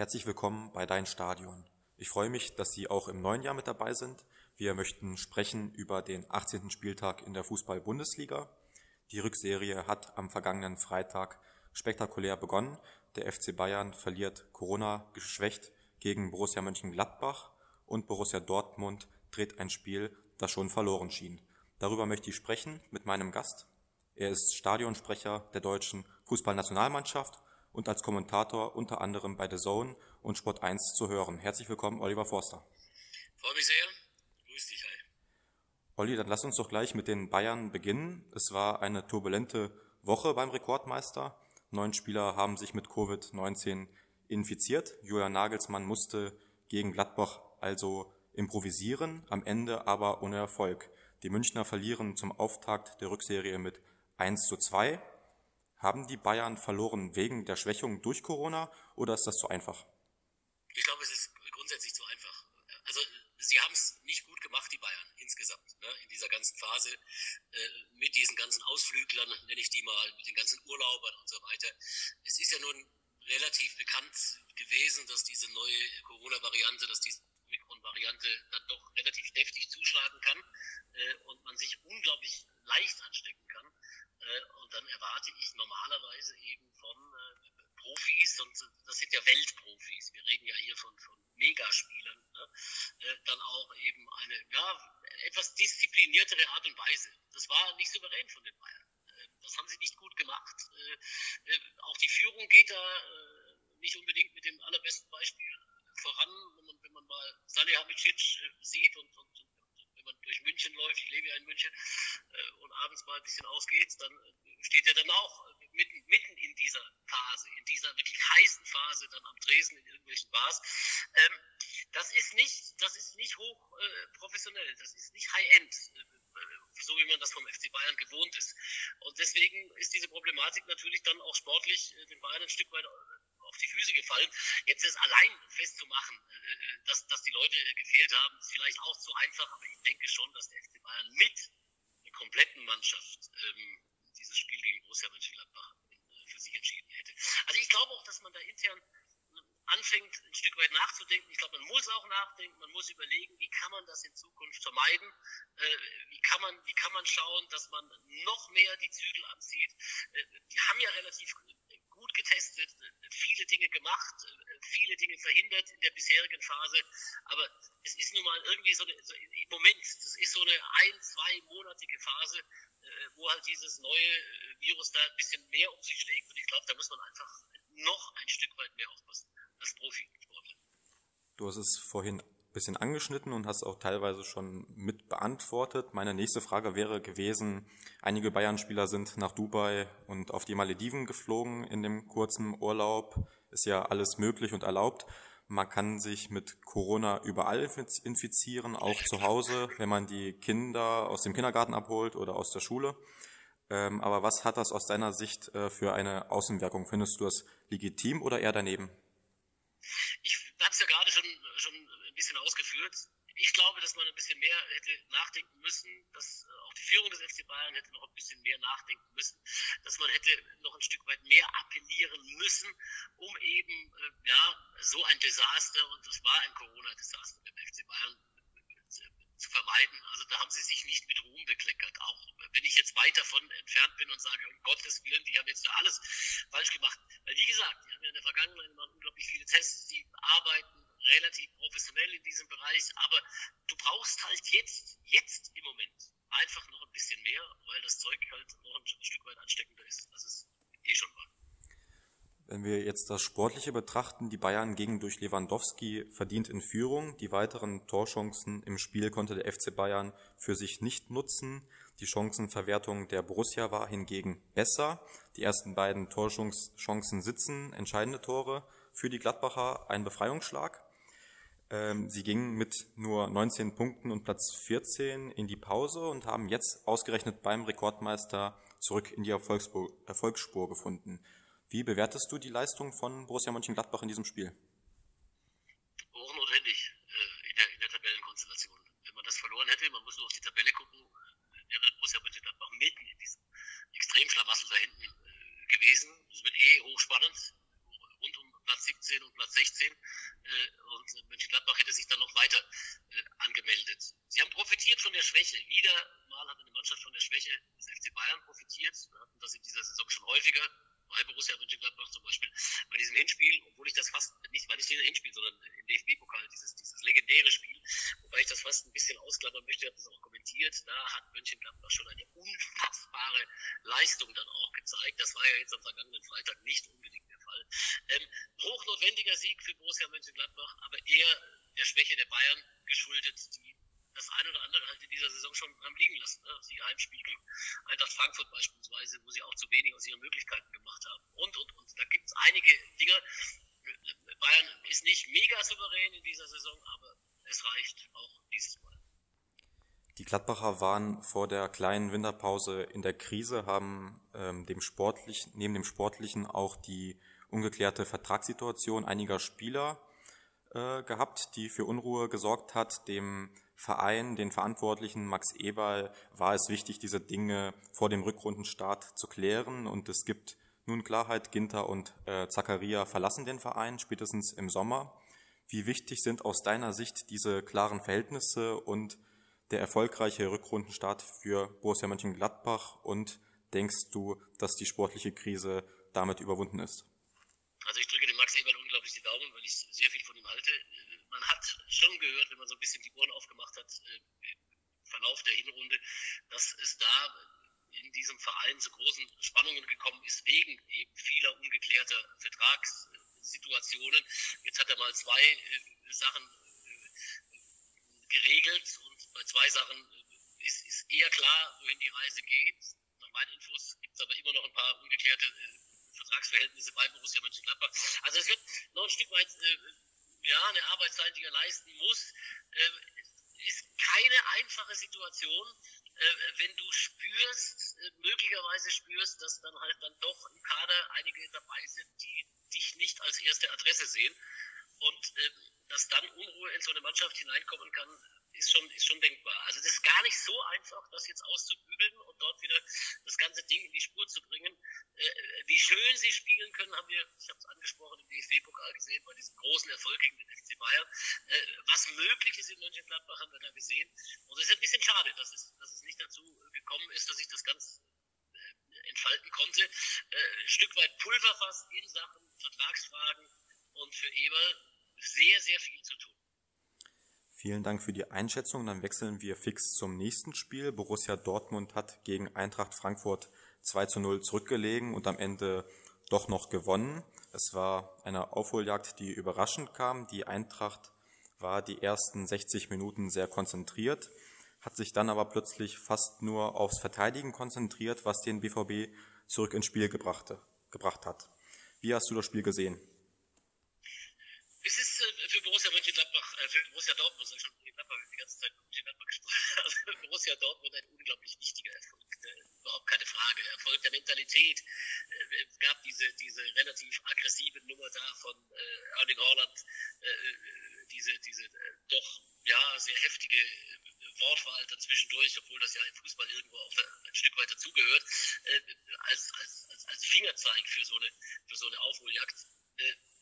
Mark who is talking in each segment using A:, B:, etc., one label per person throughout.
A: Herzlich willkommen bei Dein Stadion. Ich freue mich, dass Sie auch im neuen Jahr mit dabei sind. Wir möchten sprechen über den 18. Spieltag in der Fußball-Bundesliga. Die Rückserie hat am vergangenen Freitag spektakulär begonnen. Der FC Bayern verliert Corona geschwächt gegen Borussia Mönchengladbach und Borussia Dortmund dreht ein Spiel, das schon verloren schien. Darüber möchte ich sprechen mit meinem Gast. Er ist Stadionsprecher der deutschen Fußballnationalmannschaft und als Kommentator unter anderem bei The Zone und Sport 1 zu hören. Herzlich willkommen, Oliver Forster.
B: Freue mich sehr. Grüß dich, hi.
A: Olli, dann lass uns doch gleich mit den Bayern beginnen. Es war eine turbulente Woche beim Rekordmeister. Neun Spieler haben sich mit Covid-19 infiziert. Julian Nagelsmann musste gegen Gladbach also improvisieren, am Ende aber ohne Erfolg. Die Münchner verlieren zum Auftakt der Rückserie mit 1 zu 2. Haben die Bayern verloren wegen der Schwächung durch Corona oder ist das zu einfach?
B: Ich glaube, es ist grundsätzlich zu einfach. Also sie haben es nicht gut gemacht, die Bayern insgesamt, ne, in dieser ganzen Phase, äh, mit diesen ganzen Ausflüglern, nenne ich die mal, mit den ganzen Urlaubern und so weiter. Es ist ja nun relativ bekannt gewesen, dass diese neue Corona-Variante, dass diese Mikron-Variante dann doch relativ deftig zuschlagen kann äh, und man sich unglaublich leicht anstecken kann. Äh, und dann erwarte ich normalerweise eben von äh, Profis, und das sind ja Weltprofis, wir reden ja hier von, von Megaspielern, ne? äh, dann auch eben eine ja, etwas diszipliniertere Art und Weise. Das war nicht souverän von den Bayern. Äh, das haben sie nicht gut gemacht. Äh, äh auch die Führung geht da äh, nicht unbedingt mit dem allerbesten Beispiel voran, wenn man, wenn man mal Salihamidzic sieht und, und wenn man durch München läuft, ich lebe ja in München, äh, und abends mal ein bisschen ausgeht, dann äh, steht er dann auch mitten, mitten in dieser Phase, in dieser wirklich heißen Phase dann am Dresen in irgendwelchen Bars. Ähm, das ist nicht, das ist nicht hoch äh, professionell, das ist nicht High-End, äh, so wie man das vom FC Bayern gewohnt ist. Und deswegen ist diese Problematik natürlich dann auch sportlich äh, den Bayern ein Stück weit die Füße gefallen. Jetzt ist allein festzumachen, äh, äh, dass, dass die Leute gefehlt haben, ist vielleicht auch zu einfach, aber ich denke schon, dass der FC Bayern mit der kompletten Mannschaft ähm, dieses Spiel gegen Borussia Mönchengladbach äh, für sich entschieden hätte. Also ich glaube auch, dass man da intern anfängt, ein Stück weit nachzudenken. Ich glaube, man muss auch nachdenken, man muss überlegen, wie kann man das in Zukunft vermeiden? Äh, wie, kann man, wie kann man schauen, dass man noch mehr die Zügel anzieht? Äh, die haben ja relativ gut getestet, viele Dinge gemacht, viele Dinge verhindert in der bisherigen Phase. Aber es ist nun mal irgendwie so, eine, so im Moment, das ist so eine ein-, zweimonatige Phase, äh, wo halt dieses neue äh, Virus da ein bisschen mehr um sich schlägt. Und ich glaube, da muss man einfach noch ein Stück weit mehr aufpassen als Profisportler.
A: Du hast es vorhin bisschen angeschnitten und hast auch teilweise schon mit beantwortet. Meine nächste Frage wäre gewesen, einige Bayern-Spieler sind nach Dubai und auf die Malediven geflogen in dem kurzen Urlaub. Ist ja alles möglich und erlaubt. Man kann sich mit Corona überall infizieren, auch zu Hause, wenn man die Kinder aus dem Kindergarten abholt oder aus der Schule. Ähm, aber was hat das aus deiner Sicht äh, für eine Außenwirkung? Findest du das legitim oder eher daneben?
B: Ich habe es ja gerade schon, schon bisschen ausgeführt. Ich glaube, dass man ein bisschen mehr hätte nachdenken müssen, dass äh, auch die Führung des FC Bayern hätte noch ein bisschen mehr nachdenken müssen, dass man hätte noch ein Stück weit mehr appellieren müssen, um eben äh, ja so ein Desaster und das war ein Corona-Desaster beim FC Bayern äh, zu vermeiden. Also da haben sie sich nicht mit Ruhm bekleckert. Auch wenn ich jetzt weit davon entfernt bin und sage, um Gottes Willen, die haben jetzt da alles falsch gemacht. Weil wie gesagt, die haben ja in der Vergangenheit immer unglaublich viele Tests, die arbeiten relativ professionell in diesem Bereich, aber du brauchst halt jetzt, jetzt im Moment einfach noch ein bisschen mehr, weil das Zeug halt noch ein Stück weit ansteckender ist, als es eh schon war.
A: Wenn wir jetzt das Sportliche betrachten, die Bayern gingen durch Lewandowski verdient in Führung. Die weiteren Torchancen im Spiel konnte der FC Bayern für sich nicht nutzen. Die Chancenverwertung der Borussia war hingegen besser. Die ersten beiden Torchancen sitzen, entscheidende Tore für die Gladbacher, ein Befreiungsschlag. Ähm, sie gingen mit nur 19 Punkten und Platz 14 in die Pause und haben jetzt ausgerechnet beim Rekordmeister zurück in die Erfolgsspur, Erfolgsspur gefunden. Wie bewertest du die Leistung von Borussia Mönchengladbach in diesem Spiel?
B: Hochnotwendig äh, in, der, in der Tabellenkonstellation. Wenn man das verloren hätte, man muss nur auf die Tabelle gucken, wäre Borussia Mönchengladbach mitten in diesem Extremschlamassel da hinten äh, gewesen. Es wird eh hochspannend, rund um Platz 17 und Platz 16 und Mönchengladbach hätte sich dann noch weiter angemeldet. Sie haben profitiert von der Schwäche. Wieder mal hat eine Mannschaft von der Schwäche des FC Bayern profitiert. Wir hatten das in dieser Saison schon häufiger bei Borussia Mönchengladbach zum Beispiel, bei diesem Hinspiel, obwohl ich das fast, nicht, war nicht in Hinspiel, sondern im DFB-Pokal, dieses, dieses legendäre Spiel, wobei ich das fast ein bisschen ausklammern möchte, habe das auch kommentiert, da hat Mönchengladbach schon eine unfassbare Leistung dann auch gezeigt. Das war ja jetzt am vergangenen Freitag nicht unbedingt der Fall. Ähm, hochnotwendiger Sieg für Borussia Mönchengladbach, aber eher der Schwäche der Bayern geschuldet, die das eine oder andere halt in dieser Saison schon haben liegen lassen. Ne? Sie Heimspiel gegen Eintracht Frankfurt beispielsweise, wo sie auch zu wenig aus ihren Möglichkeiten gemacht haben. Und, und, und. Da gibt es einige Dinge. Bayern ist nicht mega souverän in dieser Saison, aber es reicht auch dieses Mal.
A: Die Gladbacher waren vor der kleinen Winterpause in der Krise, haben ähm, dem sportlich, neben dem Sportlichen auch die ungeklärte Vertragssituation einiger Spieler äh, gehabt, die für Unruhe gesorgt hat. Dem Verein, den Verantwortlichen Max Eberl, war es wichtig, diese Dinge vor dem Rückrundenstart zu klären. Und es gibt nun Klarheit, Ginter und äh, Zakaria verlassen den Verein, spätestens im Sommer. Wie wichtig sind aus deiner Sicht diese klaren Verhältnisse und der erfolgreiche Rückrundenstart für Borussia Mönchengladbach und denkst du, dass die sportliche Krise damit überwunden ist?
B: Also ich drücke dem Max Eberl unglaublich die Daumen, weil ich sehr viel von ihm halte man hat schon gehört, wenn man so ein bisschen die Ohren aufgemacht hat, äh, im Verlauf der Hinrunde, dass es da in diesem Verein zu großen Spannungen gekommen ist, wegen eben vieler ungeklärter Vertragssituationen. Jetzt hat er mal zwei äh, Sachen äh, geregelt und bei zwei Sachen ist, ist eher klar, wohin die Reise geht. Nach meinen Infos gibt es aber immer noch ein paar ungeklärte Vertragsverhältnisse bei Borussia Mönchengladbach. Also es wird noch ein Stück weit ja, eine Arbeitszeit, die er leisten muss, äh, ist keine einfache Situation, äh, wenn du spürst, äh, möglicherweise spürst, dass dann halt dann doch im Kader einige dabei sind, die dich nicht als erste Adresse sehen und äh, dass dann Unruhe in so eine Mannschaft hineinkommen kann, ist schon, ist schon denkbar. Also das ist gar nicht so einfach, das jetzt auszubügeln und dort wieder das ganze Ding in die Spur zu bringen. Äh, wie schön sie spielen können, haben wir, ich habe es angesprochen, im DFB-Pokal gesehen, bei diesem großen Erfolg gegen den FC Bayern. Äh, was möglich ist in Mönchengladbach, haben wir da gesehen. Und es ist ein bisschen schade, dass es, dass es nicht dazu gekommen ist, dass ich das ganz äh, entfalten konnte. Äh, ein Stück weit Pulverfass in Sachen Vertragsfragen und für Eber sehr, sehr viel zu tun.
A: Vielen Dank für die Einschätzung. Dann wechseln wir fix zum nächsten Spiel. Borussia Dortmund hat gegen Eintracht Frankfurt 2 zu 0 zurückgelegen und am Ende doch noch gewonnen. Es war eine Aufholjagd, die überraschend kam. Die Eintracht war die ersten 60 Minuten sehr konzentriert, hat sich dann aber plötzlich fast nur aufs Verteidigen konzentriert, was den BVB zurück ins Spiel gebrachte, gebracht hat. Wie hast du das Spiel gesehen?
B: Es ist äh, für Borussia Mönchengladbach, äh, für Borussia Dortmund, sag ich schon Mönchengladbach, die ganze Zeit Mönchengladbach gesprochen, also Borussia Dortmund ein unglaublich wichtiger Erfolg. Äh, überhaupt keine Frage. Erfolg der Mentalität. Äh, es gab diese, diese relativ aggressive Nummer da von äh, Erling Haaland, äh, äh, diese, diese äh, doch ja sehr heftige äh, Wortwahl dazwischendurch, obwohl das ja im Fußball irgendwo auch ein Stück weit dazugehört, als, als, als, als Fingerzeig für so eine, für so eine Aufholjagd.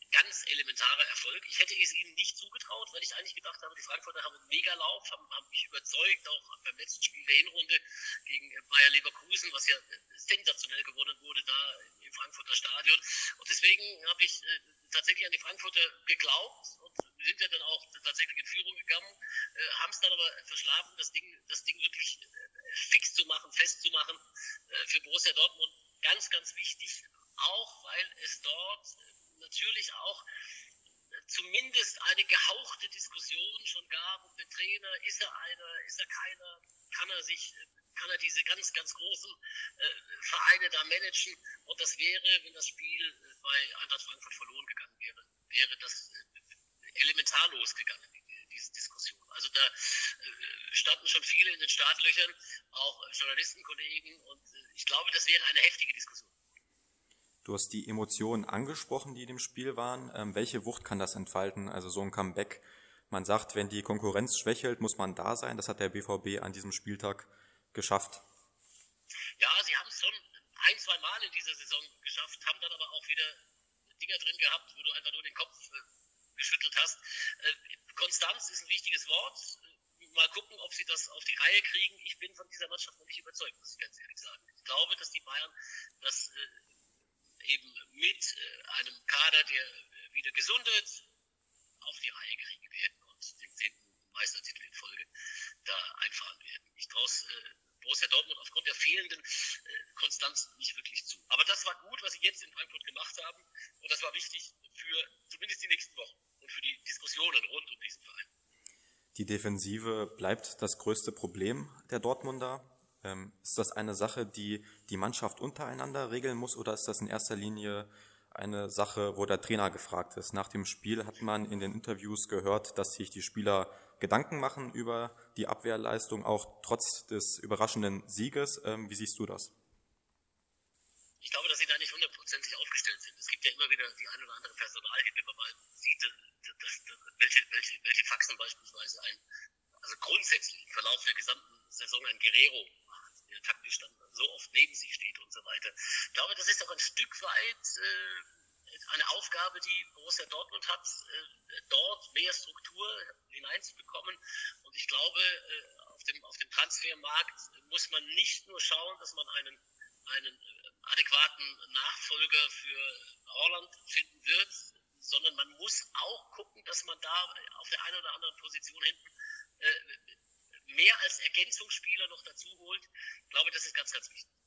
B: Äh, ganz elementarer Erfolg. Ich hätte es ihnen nicht zugetraut, weil ich eigentlich gedacht habe, die Frankfurter haben einen Megalauf, haben, haben mich überzeugt, auch beim letzten Spiel der Hinrunde gegen Bayer Leverkusen, was ja sensationell gewonnen wurde da im Frankfurter Stadion. Und deswegen habe ich äh, tatsächlich an die Frankfurter geglaubt und sind ja dann auch tatsächlich in Führung gegangen, äh, haben es dann aber verschlafen, das Ding, das Ding wirklich äh, fix zu machen, festzumachen. Äh, für Borussia Dortmund ganz, ganz wichtig, auch weil es dort natürlich auch äh, zumindest eine gehauchte Diskussion schon gab um den Trainer. Ist er einer, ist er keiner? Kann er sich, äh, kann er diese ganz, ganz großen äh, Vereine da managen? Und das wäre, wenn das Spiel äh, bei Eintracht Frankfurt verloren gegangen wäre, wäre das äh, elementar losgegangen, diese Diskussion. Also da äh, standen schon viele in den Startlöchern, auch Journalistenkollegen, und ich glaube, das wäre eine heftige Diskussion.
A: Du hast die Emotionen angesprochen, die in dem Spiel waren. Ähm, welche Wucht kann das entfalten? Also so ein Comeback. Man sagt, wenn die Konkurrenz schwächelt, muss man da sein. Das hat der BVB an diesem Spieltag geschafft.
B: Ja, sie haben es schon ein, zwei Mal in dieser Saison geschafft, haben dann aber auch wieder Dinger drin gehabt, wo du einfach nur den Kopf äh, Konstanz ist ein wichtiges Wort. Mal gucken, ob sie das auf die Reihe kriegen. Ich bin von dieser Mannschaft noch nicht überzeugt, muss ich ganz ehrlich sagen. Ich glaube, dass die Bayern das äh, eben mit äh, einem Kader, der wieder gesundet, auf die Reihe kriegen werden und den zehnten Meistertitel in Folge da einfahren werden. Ich traue äh, Borussia Dortmund aufgrund der fehlenden äh, Konstanz nicht wirklich zu. Aber das war gut, was sie jetzt in Frankfurt gemacht haben und das war wichtig für zumindest die nächsten Wochen und für die Diskussionen rund um diesen Verein.
A: Die Defensive bleibt das größte Problem der Dortmunder. Ähm, ist das eine Sache, die die Mannschaft untereinander regeln muss oder ist das in erster Linie eine Sache, wo der Trainer gefragt ist? Nach dem Spiel hat man in den Interviews gehört, dass sich die Spieler Gedanken machen über die Abwehrleistung, auch trotz des überraschenden Sieges. Ähm, wie siehst du das?
B: Ich glaube, dass sie da nicht hundertprozentig aufgestellt sind. Es gibt ja immer wieder die ein oder andere Personalie, wenn man mal sieht, dass, welche, welche, welche Faxen beispielsweise ein, also grundsätzlich im Verlauf der gesamten Saison ein Guerrero der taktisch dann so oft neben sich steht und so weiter. Ich glaube, das ist auch ein Stück weit äh, eine Aufgabe, die Borussia Dortmund hat, äh, dort mehr Struktur hineinzubekommen. Und ich glaube, äh, auf, dem, auf dem Transfermarkt muss man nicht nur schauen, dass man einen, einen äh, adäquaten Nachfolger für Holland finden wird, sondern man muss auch gucken, dass man da auf der einen oder anderen Position hinten äh, mehr als Ergänzungsspieler noch dazu holt. Ich glaube, das ist ganz, ganz wichtig.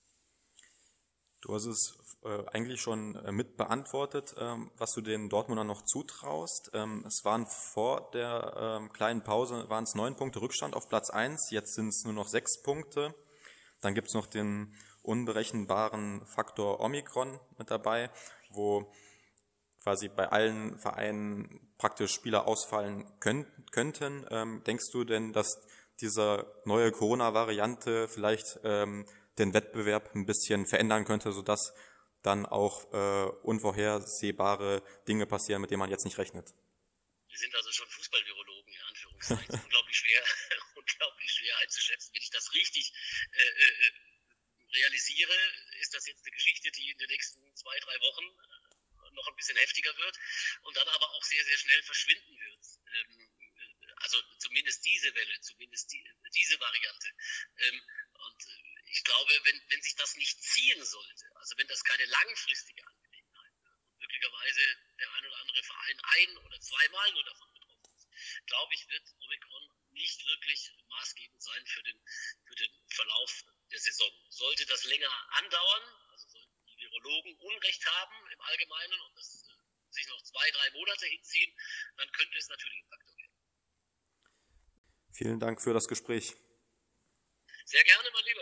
A: Du hast es äh, eigentlich schon äh, mit beantwortet, ähm, was du den Dortmunder noch zutraust. Ähm, es waren vor der ähm, kleinen Pause waren es neun Punkte Rückstand auf Platz eins. jetzt sind es nur noch sechs Punkte. Dann gibt es noch den unberechenbaren Faktor Omikron mit dabei, wo quasi bei allen Vereinen praktisch Spieler ausfallen können, könnten. Ähm, denkst du denn, dass diese neue Corona-Variante vielleicht ähm, den Wettbewerb ein bisschen verändern könnte, sodass dann auch äh, unvorhersehbare Dinge passieren, mit denen man jetzt nicht rechnet?
B: Wir sind also schon Fußballvirologen, in Anführungszeichen. unglaublich schwer, unglaublich schwer einzuschätzen. Wenn ich das richtig äh, äh, realisiere, ist das jetzt eine Geschichte, die in den nächsten zwei, drei Wochen noch ein bisschen heftiger wird und dann aber auch sehr, sehr schnell verschwinden wird. Ähm, also zumindest diese Welle, zumindest die, diese Variante. Ähm, und äh, ich glaube, wenn, wenn sich das nicht ziehen sollte, also wenn das keine langfristige Angelegenheit wird und möglicherweise der ein oder andere Verein ein oder zweimal nur davon betroffen ist, glaube ich, wird Omikron nicht wirklich maßgebend sein für den, für den Verlauf der Saison. Sollte das länger andauern, Virologen Unrecht haben im Allgemeinen und das äh, sich noch zwei, drei Monate hinziehen, dann könnte es natürlich werden.
A: Vielen Dank für das Gespräch.
B: Sehr gerne, mein Lieber.